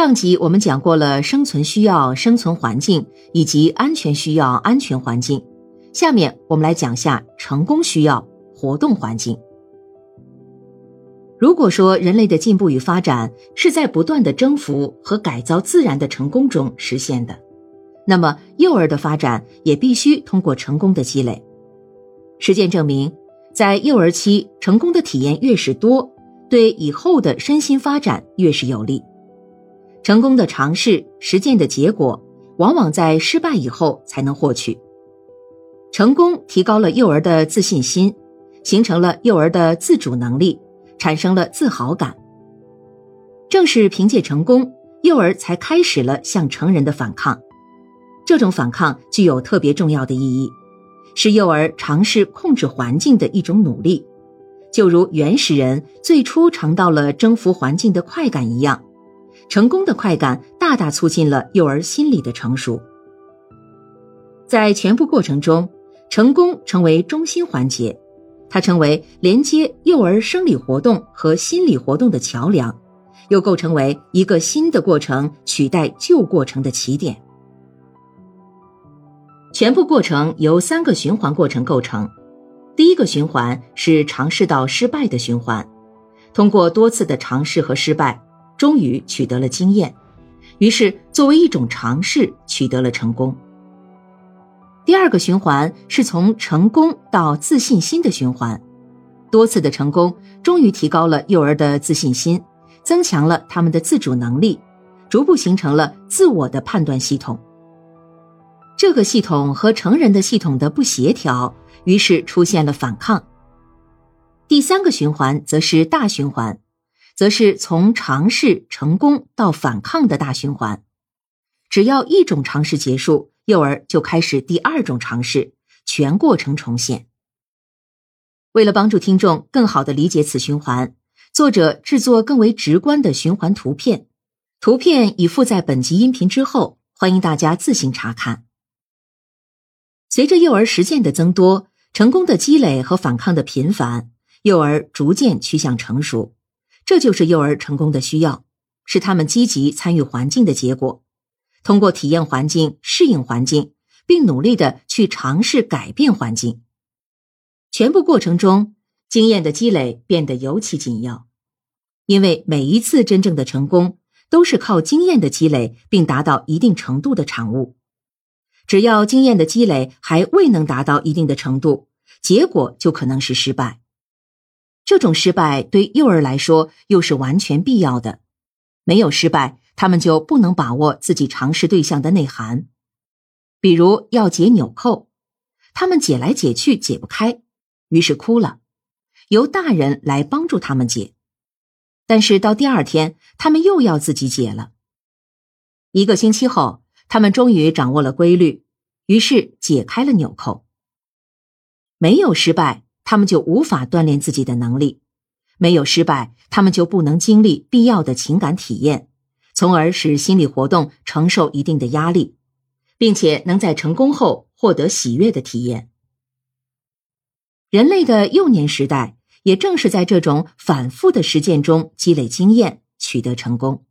上集我们讲过了生存需要生存环境以及安全需要安全环境，下面我们来讲下成功需要活动环境。如果说人类的进步与发展是在不断的征服和改造自然的成功中实现的，那么幼儿的发展也必须通过成功的积累。实践证明，在幼儿期成功的体验越是多，对以后的身心发展越是有利。成功的尝试、实践的结果，往往在失败以后才能获取。成功提高了幼儿的自信心，形成了幼儿的自主能力，产生了自豪感。正是凭借成功，幼儿才开始了向成人的反抗。这种反抗具有特别重要的意义，是幼儿尝试控制环境的一种努力，就如原始人最初尝到了征服环境的快感一样。成功的快感大大促进了幼儿心理的成熟。在全部过程中，成功成为中心环节，它成为连接幼儿生理活动和心理活动的桥梁，又构成为一个新的过程取代旧过程的起点。全部过程由三个循环过程构成，第一个循环是尝试到失败的循环，通过多次的尝试和失败。终于取得了经验，于是作为一种尝试取得了成功。第二个循环是从成功到自信心的循环，多次的成功终于提高了幼儿的自信心，增强了他们的自主能力，逐步形成了自我的判断系统。这个系统和成人的系统的不协调，于是出现了反抗。第三个循环则是大循环。则是从尝试成功到反抗的大循环，只要一种尝试结束，幼儿就开始第二种尝试，全过程重现。为了帮助听众更好的理解此循环，作者制作更为直观的循环图片，图片已附在本集音频之后，欢迎大家自行查看。随着幼儿实践的增多，成功的积累和反抗的频繁，幼儿逐渐趋向成熟。这就是幼儿成功的需要，是他们积极参与环境的结果。通过体验环境、适应环境，并努力的去尝试改变环境，全部过程中经验的积累变得尤其紧要。因为每一次真正的成功，都是靠经验的积累并达到一定程度的产物。只要经验的积累还未能达到一定的程度，结果就可能是失败。这种失败对幼儿来说又是完全必要的，没有失败，他们就不能把握自己尝试对象的内涵。比如要解纽扣，他们解来解去解不开，于是哭了，由大人来帮助他们解。但是到第二天，他们又要自己解了。一个星期后，他们终于掌握了规律，于是解开了纽扣。没有失败。他们就无法锻炼自己的能力，没有失败，他们就不能经历必要的情感体验，从而使心理活动承受一定的压力，并且能在成功后获得喜悦的体验。人类的幼年时代也正是在这种反复的实践中积累经验，取得成功。